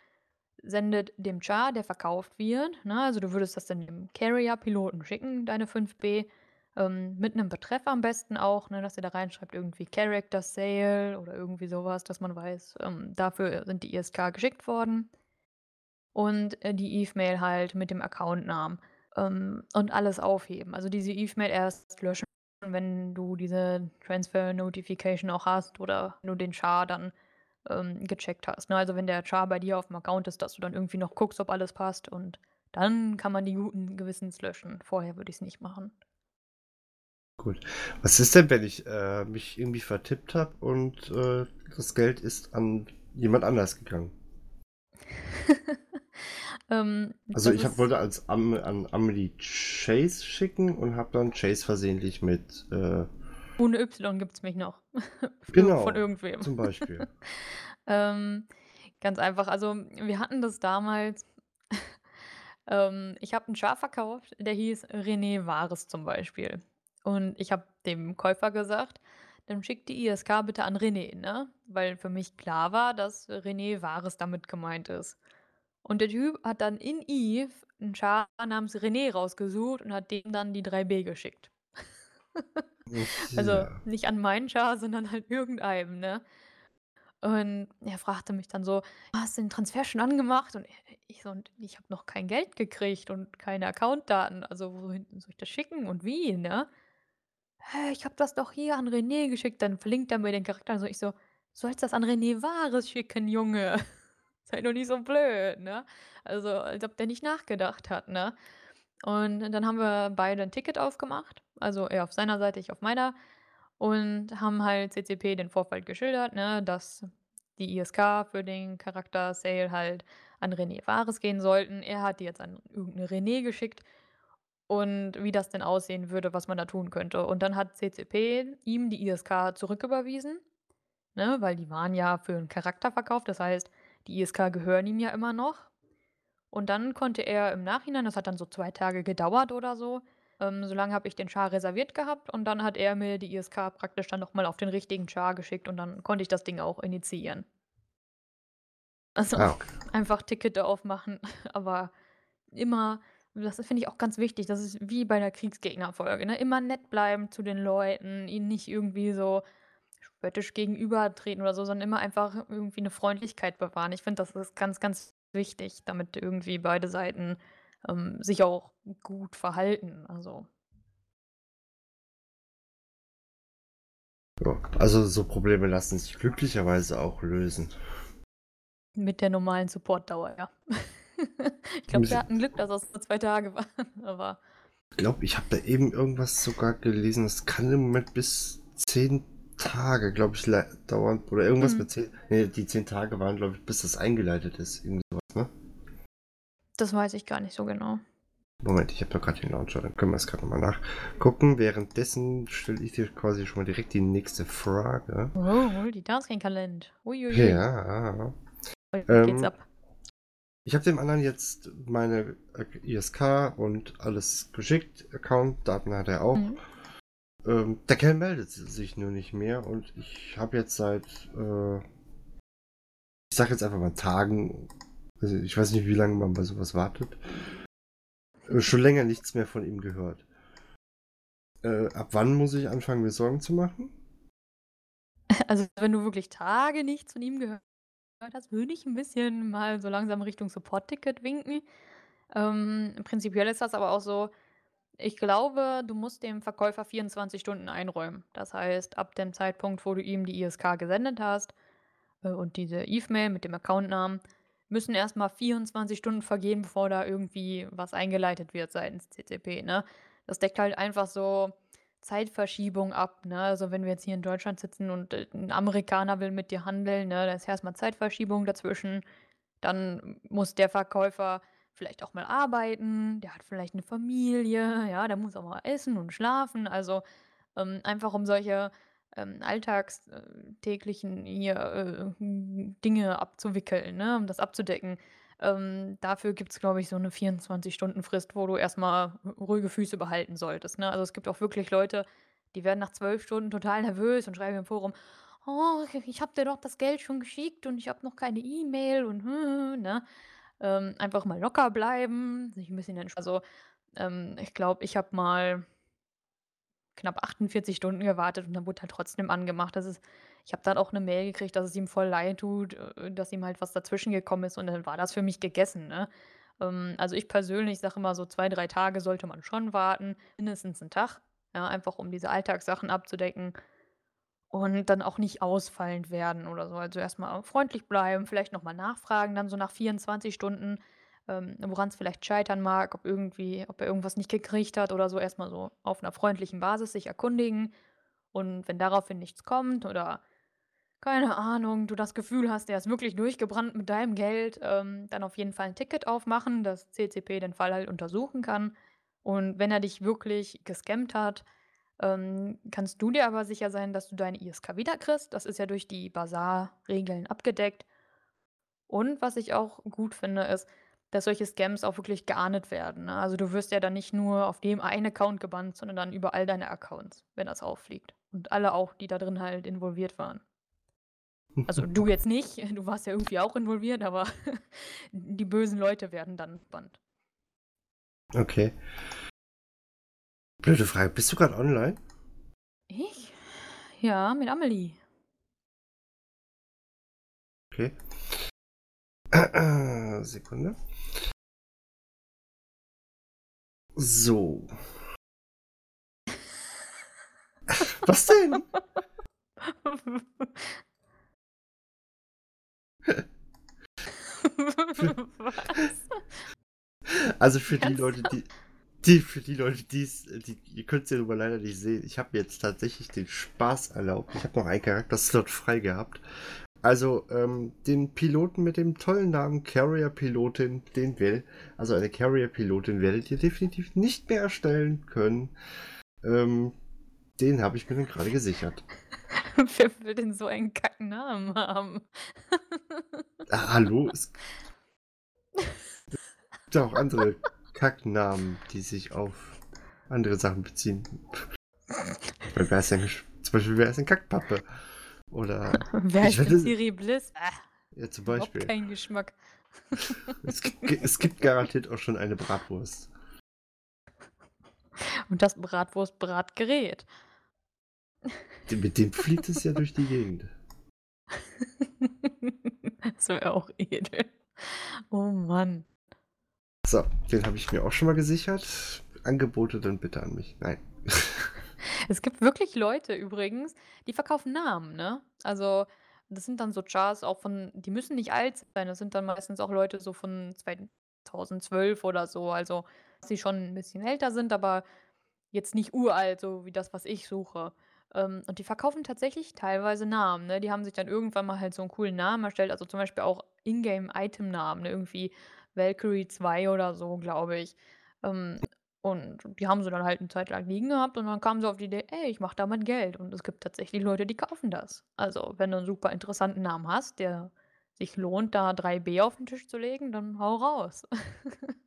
sendet dem Char, der verkauft wird, ne, also du würdest das dann dem Carrier-Piloten schicken, deine 5B, ähm, mit einem Betreff am besten auch, ne, dass ihr da reinschreibt, irgendwie Character Sale oder irgendwie sowas, dass man weiß, ähm, dafür sind die ISK geschickt worden. Und äh, die Eve-Mail halt mit dem Accountnamen ähm, und alles aufheben. Also diese Eve-Mail erst löschen, wenn du diese Transfer Notification auch hast oder wenn du den Char dann ähm, gecheckt hast. Ne? Also wenn der Char bei dir auf dem Account ist, dass du dann irgendwie noch guckst, ob alles passt und dann kann man die guten Gewissens löschen. Vorher würde ich es nicht machen. Gut. Was ist denn, wenn ich äh, mich irgendwie vertippt habe und äh, das Geld ist an jemand anders gegangen? ähm, also ich hab, wollte als Am an Amelie Chase schicken und habe dann Chase versehentlich mit äh, ohne Y gibt es mich noch. genau. Von irgendwem. Zum Beispiel. ähm, ganz einfach. Also, wir hatten das damals. ähm, ich habe einen Schaf verkauft, der hieß René Wahres zum Beispiel. Und ich habe dem Käufer gesagt, dann schickt die ISK bitte an René, ne? Weil für mich klar war, dass René Wahres damit gemeint ist. Und der Typ hat dann in Eve einen Char namens René rausgesucht und hat dem dann die 3B geschickt. Also nicht an meinen Char, sondern halt irgendeinem, ne? Und er fragte mich dann so: „Hast du den Transfer schon angemacht?“ Und ich so: „Und ich habe noch kein Geld gekriegt und keine Accountdaten. Also, wohin soll ich das schicken und wie, ne?“ „Hä, ich habe das doch hier an René geschickt.“ Dann verlinkt er mir den Charakter so. Ich so: „Sollst das an René Wahres schicken, Junge. Sei doch nicht so blöd“, ne? Also, als ob der nicht nachgedacht hat, ne? Und dann haben wir beide ein Ticket aufgemacht, also er auf seiner Seite, ich auf meiner und haben halt CCP den Vorfall geschildert, ne, dass die ISK für den Charakter Sale halt an René Wahres gehen sollten. Er hat die jetzt an irgendeine René geschickt und wie das denn aussehen würde, was man da tun könnte. Und dann hat CCP ihm die ISK zurücküberwiesen, ne, weil die waren ja für einen Charakter verkauft. Das heißt, die ISK gehören ihm ja immer noch. Und dann konnte er im Nachhinein, das hat dann so zwei Tage gedauert oder so, ähm, so lange habe ich den Char reserviert gehabt und dann hat er mir die ISK praktisch dann nochmal auf den richtigen Char geschickt und dann konnte ich das Ding auch initiieren. Also Ah, okay. einfach Ticket aufmachen, aber immer, das finde ich auch ganz wichtig, das ist wie bei der Kriegsgegnerfolge, ne? Immer nett bleiben zu den Leuten, ihnen nicht irgendwie so spöttisch gegenübertreten oder so, sondern immer einfach irgendwie eine Freundlichkeit bewahren. Ich finde, das ist ganz, ganz wichtig, damit irgendwie beide Seiten ähm, sich auch gut verhalten. Also, Ja. Also so Probleme lassen sich glücklicherweise auch lösen. mit der normalen Supportdauer, ja. Ich glaube, wir hatten Glück, dass das nur zwei Tage waren, aber Ich glaube, ich habe da eben irgendwas sogar gelesen, das kann im Moment bis zehn Tage, glaube ich, dauern. Oder irgendwas Mhm. mit zehn. Nee, die zehn Tage waren, glaube ich, bis das eingeleitet ist. Irgendwie sowas, ne? das weiß ich gar nicht so genau. Moment, ich habe da gerade den Launcher, dann können wir es gerade nochmal nachgucken. Währenddessen stelle ich dir quasi schon mal direkt die nächste Frage. Oh, die Tasking-Kalend. Uiuiui. Ja. Heute Ähm, geht's ab. Ich habe dem anderen jetzt meine ISK und alles geschickt. Account-Daten hat er auch. Mhm. Ähm, der Kerl meldet sich nur nicht mehr und ich habe jetzt seit, äh, ich sag jetzt einfach mal Tagen, also ich weiß nicht, wie lange man bei sowas wartet, äh, schon länger nichts mehr von ihm gehört. Äh, ab wann muss ich anfangen, mir Sorgen zu machen? Also, wenn du wirklich Tage nichts von ihm gehört hast, würde ich ein bisschen mal so langsam Richtung Support-Ticket winken. Ähm, prinzipiell ist das aber auch so, ich glaube, du musst dem Verkäufer 24 Stunden einräumen. Das heißt, ab dem Zeitpunkt, wo du ihm die ISK gesendet hast äh, und diese Eve-Mail mit dem Accountnamen, müssen erstmal 24 Stunden vergehen, bevor da irgendwie was eingeleitet wird seitens CCP. Ne? Das deckt halt einfach so Zeitverschiebung ab. Ne? Also wenn wir jetzt hier in Deutschland sitzen und äh, ein Amerikaner will mit dir handeln, ne, da ist erstmal Zeitverschiebung dazwischen. Dann muss der Verkäufer vielleicht auch mal arbeiten, der hat vielleicht eine Familie, ja, der muss auch mal essen und schlafen. Also ähm, einfach um solche ähm, alltagstäglichen hier äh, Dinge abzuwickeln, ne, um das abzudecken. Ähm, dafür gibt es, glaube ich, so eine 24-Stunden-Frist, wo du erstmal ruhige Füße behalten solltest. Ne? Also es gibt auch wirklich Leute, die werden nach zwölf Stunden total nervös und schreiben im Forum, oh, ich habe dir doch das Geld schon geschickt und ich habe noch keine E-Mail und ne? Ähm, einfach mal locker bleiben, sich ein bisschen entspannen. Also ähm, ich glaube, ich habe mal knapp 48 Stunden gewartet und dann wurde halt trotzdem angemacht. Das ist ich habe dann auch eine Mail gekriegt, dass es ihm voll leid tut, äh, dass ihm halt was dazwischen gekommen ist und dann war das für mich gegessen, ne? Ähm, also ich persönlich sage immer so 2, 3 Tage sollte man schon warten, mindestens 'n Tag, ja, einfach um diese Alltagssachen abzudecken und dann auch nicht ausfallend werden oder so. Also erstmal freundlich bleiben, vielleicht noch mal nachfragen, dann so nach 24 Stunden, ähm, woran's vielleicht scheitern mag, ob irgendwie ob er irgendwas nicht gekriegt hat oder so. Erstmal so auf einer freundlichen Basis sich erkundigen und wenn daraufhin nichts kommt oder keine Ahnung, du das Gefühl hast, der ist wirklich durchgebrannt mit deinem Geld, ähm, dann auf jeden Fall ein Ticket aufmachen, dass CCP den Fall halt untersuchen kann. Und wenn er dich wirklich gescammt hat, ähm, kannst du dir aber sicher sein, dass du deine ISK wiederkriegst. Das ist ja durch die Basar-Regeln abgedeckt. Und was ich auch gut finde, ist, dass solche Scams auch wirklich geahndet werden. Ne? Also du wirst ja dann nicht nur auf dem einen Account gebannt, sondern dann über all deine Accounts, wenn das auffliegt. Und alle auch, die da drin halt involviert waren. Also du jetzt nicht, du warst ja irgendwie auch involviert, aber die bösen Leute werden dann bannt. Okay. Blöde Frage, bist du gerade online? Ich? Ja, mit Amelie. Okay. Sekunde. So. Was denn? Was? Also für die Leute, die, die für die Leute, die's, die, ihr könnt es ja aber leider nicht sehen. Ich habe jetzt tatsächlich den Spaß erlaubt. Ich habe noch einen Charakterslot frei gehabt. Also ähm, den Piloten mit dem tollen Namen Carrier Pilotin, den will, also eine Carrier Pilotin werdet ihr definitiv nicht mehr erstellen können. Ähm, den habe ich mir dann gerade gesichert. Wer will denn so einen Kacknamen haben? Ah, hallo? Es gibt auch andere Kacknamen, die sich auf andere Sachen beziehen. Wer ist denn, zum Beispiel, wer ist denn Kackpappe? Oder. Wer ist denn Siri Bliss? Ah, ja, zum überhaupt Beispiel. kein Geschmack. Es gibt, es gibt garantiert auch schon eine Bratwurst. Und das Bratwurst-Bratgerät. Mit dem fliegt es ja durch die Gegend. Das wäre auch edel. Oh Mann. So, den habe ich mir auch schon mal gesichert. Angebote dann bitte an mich. Nein. Es gibt wirklich Leute übrigens, die verkaufen Namen, ne? Also, das sind dann so Chars auch von die müssen nicht alt sein, das sind dann meistens auch Leute so von 2012 oder so, also, dass sie schon 'n bisschen älter sind, aber jetzt nicht uralt, so wie das, was ich suche. Ähm, und die verkaufen tatsächlich teilweise Namen, ne? Die haben sich dann irgendwann mal halt so 'n coolen Namen erstellt, also, zum Beispiel auch Ingame-Item-Namen, ne? Irgendwie Valkyrie 2 oder so, glaube ich. Ähm, und die haben sie dann halt 'ne Zeit lang liegen gehabt und dann kamen sie auf die Idee: „Ey, ich mache damit Geld.“ Und es gibt tatsächlich Leute, die kaufen das. Also, wenn du 'n super interessanten Namen hast, der sich lohnt, da 3 B auf 'n Tisch zu legen, dann hau raus.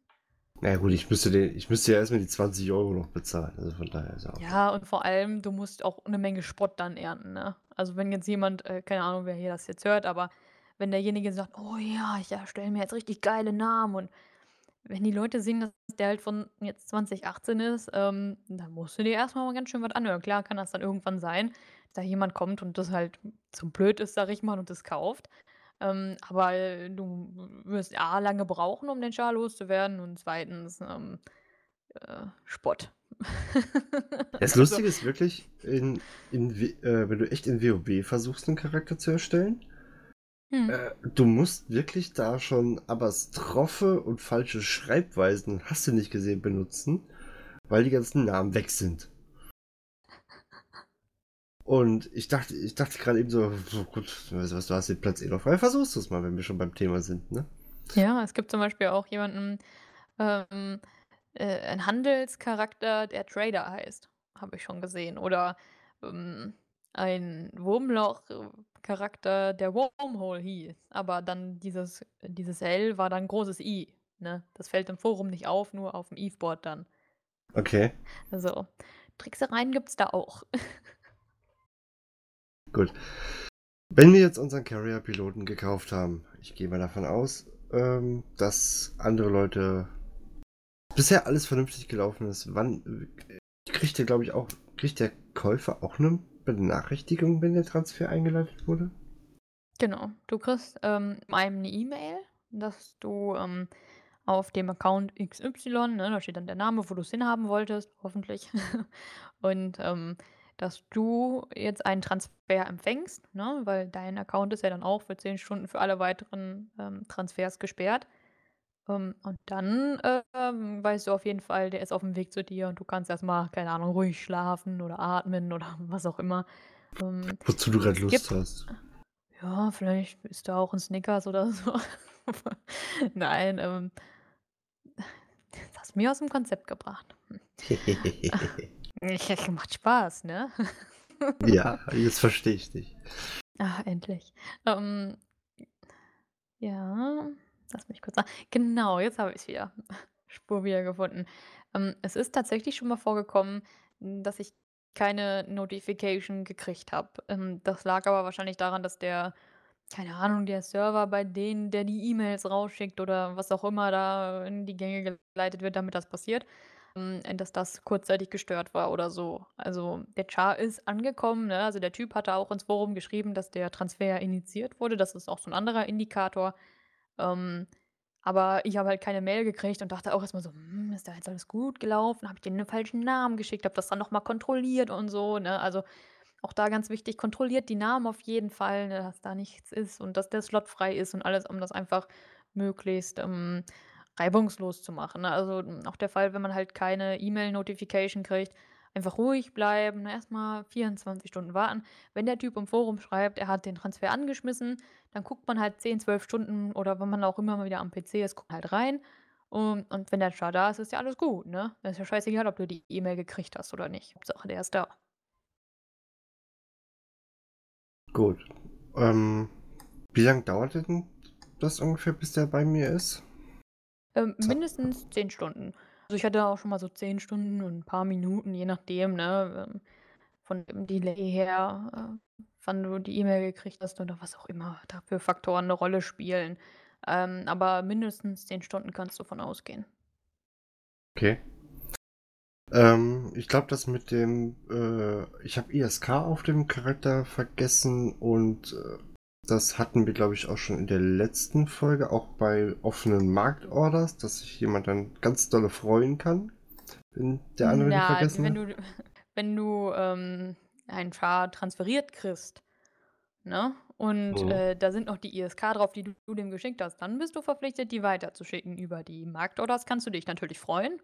Na ja, gut, ich müsste, den, ich müsste ja erstmal die 20 Euro noch bezahlen. Also von daher ist auch. Ja, und vor allem, du musst auch 'ne Menge Spott dann ernten, ne? Also, wenn jetzt jemand äh, keine Ahnung, wer hier das jetzt hört, aber wenn derjenige sagt: „Oh ja, ich erstelle mir jetzt richtig geile Namen“ und wenn die Leute sehen, dass der halt von jetzt 2018 ist, ähm, dann musst du dir erst mal ganz schön was anhören. Klar kann das dann irgendwann sein, dass da jemand kommt und das halt zu blöd ist, sage ich mal, und das kauft. Ähm, aber, du wirst A lange brauchen, um den Char loszuwerden und 2., ähm, äh, Spott. Das Also Lustige ist wirklich, in, in, äh, wenn du echt in WoW versuchst, einen Charakter zu erstellen, Mhm. äh, du musst wirklich da schon Apostrophe und falsche Schreibweisen, hast du nicht gesehen, benutzen, weil die ganzen Namen weg sind. Und ich dachte, ich dachte gerade eben so, gut, weißt du was, du hast den Platz eh noch frei, versuchst du es mal, wenn wir schon beim Thema sind, ne? Ja, es gibt zum Beispiel auch jemanden, ähm, äh, 'n Handelscharakter, der Trader heißt, habe ich schon gesehen. Oder, ähm, ein Wurmloch Charakter, der Wormhole hieß, aber dann dieses dieses L war dann großes I, ne? Das fällt im Forum nicht auf, nur aufm Eve-Board dann. Okay, Also, Tricksereien gibt's da auch. gut. Wenn wir jetzt unseren Carrier-Piloten gekauft haben, ich gehe mal davon aus, ähm, dass andere Leute bisher alles vernünftig gelaufen ist. Wann äh, kriegt der, glaube ich, auch, kriegt der Käufer auch eine Benachrichtigung, wenn der Transfer eingeleitet wurde? Genau. Du kriegst, ähm, einem 'ne E-Mail, dass du, ähm, auf dem Account XY, ne, da steht dann der Name, wo du's hinhaben wolltest, hoffentlich. Und, ähm, dass du jetzt einen Transfer empfängst, ne, weil dein Account ist ja dann auch für 10 Stunden für alle weiteren, ähm, Transfers gesperrt. Ähm, und dann, ähm, weißt du auf jeden Fall, der ist aufm Weg zu dir und du kannst erst mal, keine Ahnung, ruhig schlafen oder atmen oder was auch immer. Ähm, Wozu du gerade Lust gibt hast. ja, vielleicht isst du auch 'n Snickers oder so. Nein, ähm das hast du mich aus'm Konzept gebracht. Hm. Macht Spaß, ne? ja, jetzt verstehe ich dich. Ah, endlich. Ähm, ja, lass mich kurz nach genau, jetzt habe ich's wieder. Spur wieder gefunden. Ähm, es ist tatsächlich schon mal vorgekommen, dass ich keine Notification gekriegt habe. Ähm, das lag aber wahrscheinlich daran, dass der keine Ahnung, der Server bei denen, der die E-Mails rausschickt oder was auch immer da in die Gänge geleitet wird, damit das passiert, hm, dass das kurzzeitig gestört war oder so. Also, der Char ist angekommen, ne? Also, der Typ hatte auch ins Forum geschrieben, dass der Transfer initiiert wurde. Das ist auch so 'n anderer Indikator. Ähm, aber ich habe halt keine Mail gekriegt und dachte auch erst mal so: „Hm, ist da jetzt alles gut gelaufen? Habe ich denen 'nen falschen Namen geschickt?“ Habe das dann noch mal kontrolliert und so, ne? Also, auch da ganz wichtig, kontrolliert die Namen auf jeden Fall, ne, dass da nichts ist und dass der Slot frei ist und alles, um das einfach möglichst, ähm, reibungslos zu machen, ne? Also, hm, auch der Fall, wenn man halt keine E-Mail-Notification kriegt, einfach ruhig bleiben, ne, erst mal 24 Stunden warten. Wenn der Typ im Forum schreibt, er hat den Transfer angeschmissen, dann guckt man halt 10, 12 Stunden oder wann man auch immer mal wieder am PC ist, guckt halt rein. Und und wenn der Char da ist, ist ja alles gut, ne? Dann ist ja scheißegal, ob du die E-Mail gekriegt hast oder nicht. Hauptsache, der ist da. Gut. Ähm, wie lange dauert denn das ungefähr, bis der bei mir ist? Ähm, mindestens 10 Stunden. Also ich hatte auch schon mal so 10 Stunden und ein paar Minuten, je nachdem, ne, ähm, von dem Delay her, äh, wann du die E-Mail gekriegt hast oder was auch immer dafür Faktoren eine Rolle spielen. Ähm, aber mindestens 10 Stunden kannst du von ausgehen. Okay. Ähm, ich glaube, das mit dem, äh, ich habe ISK auf dem Charakter vergessen und äh, das hatten wir, glaube ich, auch schon in der letzten Folge, auch bei offenen Marktorders, dass sich jemand dann ganz dolle freuen kann, wenn der andere Na, vergessen wenn hat. du, wenn du ähm, einen Char transferiert kriegst, ne? Und Mhm. äh, da sind noch die ISK drauf, die du, du dem geschickt hast, dann bist du verpflichtet, die weiterzuschicken über die Marktorders. Kannst du dich natürlich freuen.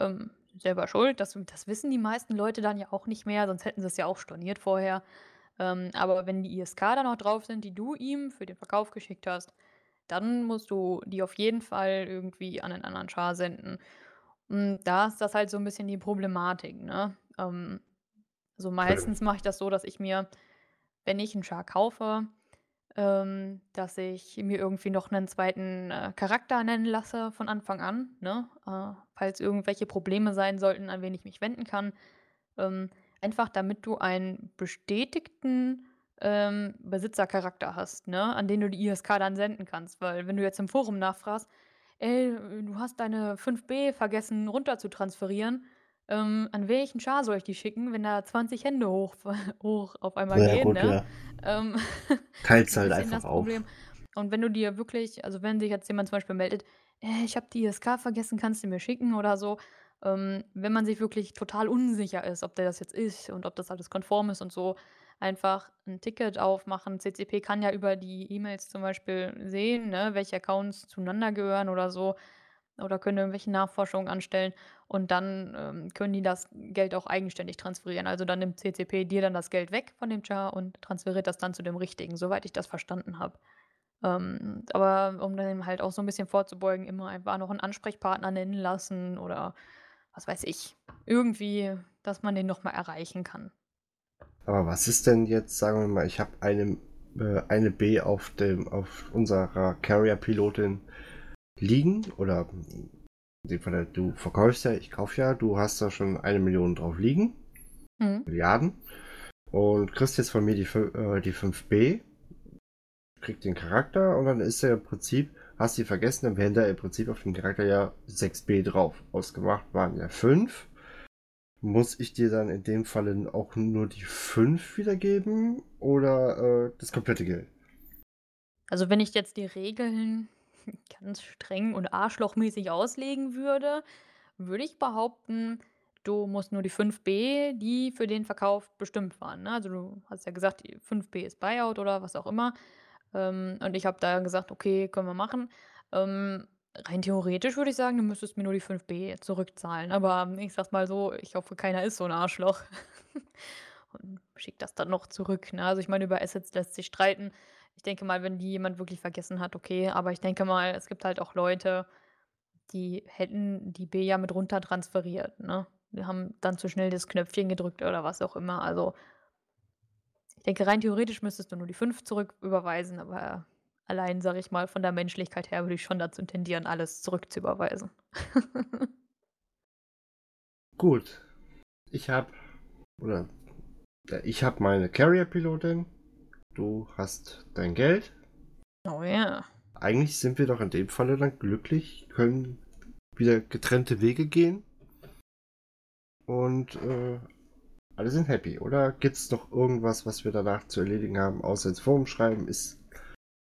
Ähm, selber schuld, das, das wissen die meisten Leute dann ja auch nicht mehr, sonst hätten sie es ja auch storniert vorher. Ähm, aber wenn die ISK da noch drauf sind, die du ihm für den Verkauf geschickt hast, dann musst du die auf jeden Fall irgendwie an einen anderen Char senden. Und da ist das halt so ein bisschen die Problematik, ne? Ähm, also meistens mache ich das so, dass ich mir, wenn ich einen Char kaufe, ähm, dass ich mir irgendwie noch einen zweiten äh, Charakter nennen lasse von Anfang an, ne? Äh, falls irgendwelche Probleme sein sollten, an wen ich mich wenden kann. Ähm, einfach damit du einen bestätigten, ähm, Besitzercharakter hast, ne, an den du die ISK dann senden kannst. Weil wenn du jetzt im Forum nachfragst: „Ey, du hast deine 5B vergessen runter zu transferieren. Ähm, an welchen Char soll ich die schicken?“ Wenn da 20 Hände hoch hoch auf einmal Ja, gehen, gut, ne? ja. Ähm, Teilt's halt einfach das auf. Problem. Und wenn du dir wirklich also, wenn sich jetzt jemand zum Beispiel meldet: „Äh, ich habe die ISK vergessen, kannst du mir schicken?“ oder so. Ähm, wenn man sich wirklich total unsicher ist, ob der das jetzt ist und ob das alles konform ist und so, einfach ein Ticket aufmachen. CCP kann ja über die E-Mails zum Beispiel sehen, ne, welche Accounts zueinander gehören oder so oder können irgendwelche Nachforschungen anstellen und dann, ähm, können die das Geld auch eigenständig transferieren. Also, dann nimmt CCP dir dann das Geld weg von dem Char und transferiert das dann zu dem Richtigen, soweit ich das verstanden habe. Ähm, aber um dem halt auch so ein bisschen vorzubeugen, immer einfach noch einen Ansprechpartner nennen lassen oder was weiß ich, irgendwie, dass man den noch mal erreichen kann. Aber was ist denn jetzt, sagen wir mal, ich habe eine, äh, eine B auf dem, auf unserer Carrier-Pilotin liegen oder in dem Fall, du verkaufst ja, ich kaufe ja, du hast da schon eine Million drauf liegen, Mhm. Milliarden, und kriegst jetzt von mir die, äh, die 5B, kriegt den Charakter und dann ist er im Prinzip, hast du die vergessen, wären da im Prinzip auf dem Charakter ja 6B drauf. Ausgemacht waren ja 5. Muss ich dir dann in dem Falle auch nur die 5 wiedergeben oder äh, das komplette Geld? Also, wenn ich jetzt die Regeln ganz streng und arschlochmäßig auslegen würde, würde ich behaupten, du musst nur die 5B, die für den Verkauf bestimmt waren, ne? Also, du hast ja gesagt, die 5B ist Buyout oder was auch immer. Ähm, und ich habe da gesagt: „Okay, können wir machen.“ Ähm, rein theoretisch würde ich sagen, du müsstest mir nur die 5B zurückzahlen. Aber ich sage mal so, ich hoffe, keiner ist so 'n Arschloch und schickt das dann noch zurück, ne? Also, ich meine, über Assets lässt sich streiten. Ich denke mal, wenn die jemand wirklich vergessen hat, okay, aber ich denke mal, es gibt halt auch Leute, die hätten die B ja mit runter transferiert, ne? Die haben dann zu schnell das Knöpfchen gedrückt oder was auch immer. Also, ich denke, rein theoretisch müsstest du nur die 5 zurücküberweisen, aber allein, sage ich mal, von der Menschlichkeit her würde ich schon dazu tendieren, alles zurückzuüberweisen. Gut. Ich habe oder ich habe meine Carrier-Pilotin. Du hast dein Geld. Oh ja. Eigentlich sind wir doch in dem Falle dann glücklich, können wieder getrennte Wege gehen und äh, alle sind happy. Oder gibt es noch irgendwas, was wir danach zu erledigen haben, außer ins Forum schreiben? Ist,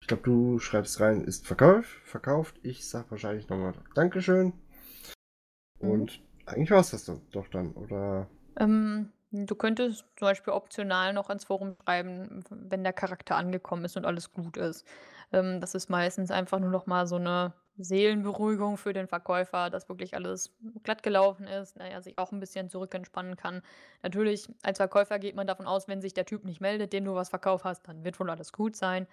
ich glaube, du schreibst rein, ist verkauft, verkauft. Ich sag wahrscheinlich nochmal Dankeschön. Mhm. Und eigentlich war es das doch, doch dann, oder? Ähm, du könntest zum Beispiel optional noch ins Forum schreiben, wenn der Charakter angekommen ist und alles gut ist. Ähm, das ist meistens einfach nur noch mal so eine Seelenberuhigung für den Verkäufer, dass wirklich alles glatt gelaufen ist, na er sich auch ein bisschen zurückentspannen kann. Natürlich, als Verkäufer geht man davon aus, wenn sich der Typ nicht meldet, dem du was verkauft hast, dann wird wohl alles gut sein.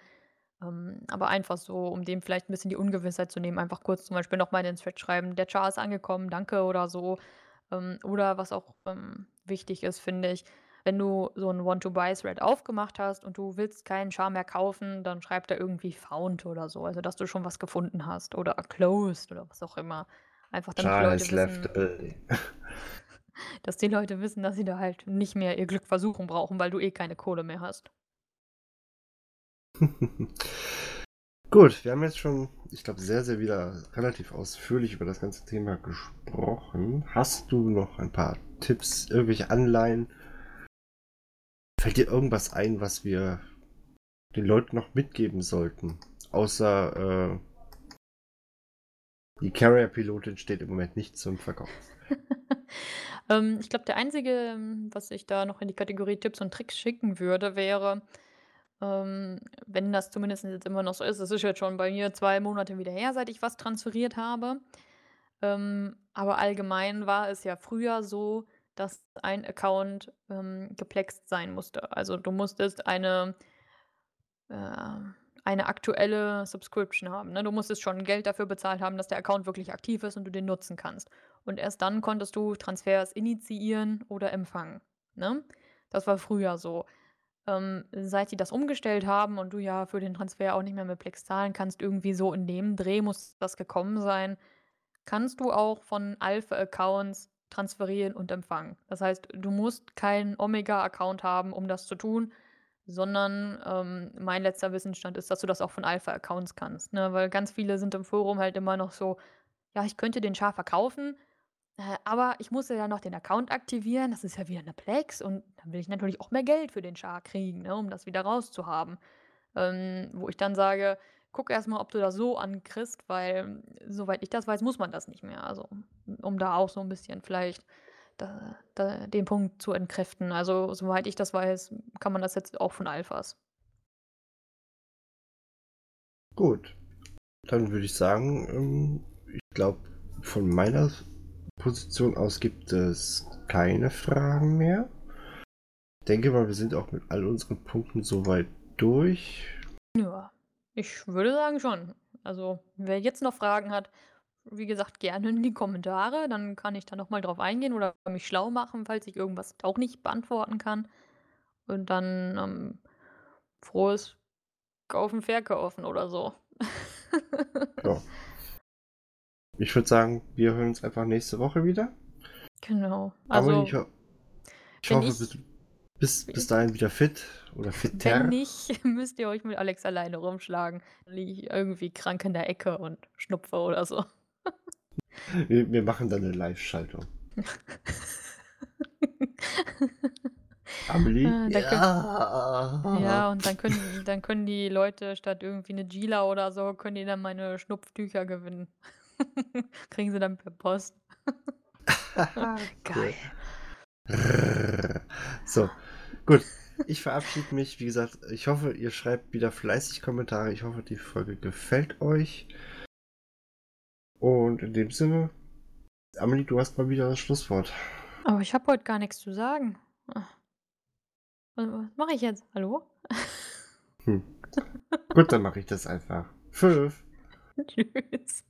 Ähm, aber einfach so, um dem vielleicht ein bisschen die Ungewissheit zu nehmen, einfach kurz zum Beispiel noch mal in den Thread schreiben: „Der Char ist angekommen, danke“ oder so. Ähm, oder was auch, ähm, wichtig ist, finde ich, wenn du so 'n Want-to-Buy-Thread aufgemacht hast und du willst keinen Char mehr kaufen, dann schreib da irgendwie found oder so, also, dass du schon was gefunden hast oder closed oder was auch immer. Einfach damit die Char Leute has left wissen building. dass die Leute wissen, dass sie da halt nicht mehr ihr Glück versuchen brauchen, weil du eh keine Kohle mehr hast. Gut, wir haben jetzt schon, ich glaube, sehr, sehr wieder relativ ausführlich über das ganze Thema gesprochen. Hast du noch ein paar Tipps, irgendwelche Anleihen? Fällt dir irgendwas ein, was wir den Leuten noch mitgeben sollten? Außer äh, die Carrier-Pilotin steht im Moment nicht zum Verkauf. Ähm, ich glaube, der einzige, ähm, was ich da noch in die Kategorie Tipps und Tricks schicken würde, wäre, ähm, wenn das zumindest jetzt immer noch so ist es ist jetzt schon bei mir 2 Monate wieder her, seit ich was transferiert habe. Ähm, aber allgemein war es ja früher so, dass ein Account, ähm, geplext sein musste. Also, du musstest eine äh, eine aktuelle Subscription haben, ne? Du musstest schon Geld dafür bezahlt haben, dass der Account wirklich aktiv ist und du den nutzen kannst. Und erst dann konntest du Transfers initiieren oder empfangen, ne? Das war früher so. Ähm, seit die das umgestellt haben und du ja für den Transfer auch nicht mehr mit Plex zahlen kannst, irgendwie so in dem Dreh muss das gekommen sein, kannst du auch von Alpha-Accounts transferieren und empfangen. Das heißt, du musst keinen Omega-Account haben, um das zu tun, sondern, ähm, mein letzter Wissensstand ist, dass du das auch von Alpha-Accounts kannst, ne? Weil ganz viele sind im Forum halt immer noch so: „Ja, ich könnte den Char verkaufen, äh, aber ich muss ja noch den Account aktivieren. Das ist ja wieder 'ne Plex und dann will ich natürlich auch mehr Geld für den Char kriegen, ne, um das wieder rauszuhaben.“ Ähm, wo ich dann sage: „Guck erst mal, ob du das so ankriegst, weil soweit ich das weiß, muss man das nicht mehr.“ Also, um da auch so 'n bisschen vielleicht da da den Punkt zu entkräften. Also, soweit ich das weiß, kann man das jetzt auch von Alphas. Gut. Dann würde ich sagen, ähm, ich glaube, von meiner Position aus gibt es keine Fragen mehr. Denke mal, wir sind auch mit all unseren Punkten so weit durch. Ja, ich würde sagen schon. Also, wer jetzt noch Fragen hat, wie gesagt, gerne in die Kommentare, dann kann ich da noch mal drauf eingehen oder mich schlau machen, falls ich irgendwas auch nicht beantworten kann. Und dann, ähm, frohes Kaufen, Verkaufen oder so. Ja. Ich würde sagen, wir hören uns einfach nächste Woche wieder. Genau. Aber Also, ich ho ich wenn hoffe, ich bis bis dahin wieder fit oder fitter. wenn nicht, müsst ihr euch mit Alex alleine rumschlagen. Dann liege ich irgendwie krank in der Ecke und schnupfe oder so. Wir wir machen dann 'ne Live-Schaltung. Amelie? Könnt Ja. ja, und dann können dann können die Leute statt irgendwie 'ne Gila oder so können die dann meine Schnupftücher gewinnen. Kriegen sie dann per Post. Geil. So, gut. Ich verabschiede mich. Wie gesagt, ich hoffe, ihr schreibt wieder fleißig Kommentare. Ich hoffe, die Folge gefällt euch. Und in dem Sinne, Amelie, du hast mal wieder das Schlusswort. Aber ich habe heute gar nix zu sagen. Ah. Was was mache ich jetzt? Hallo? Hm. Gut, dann mache ich das einfach. Tschüss. Tschüss.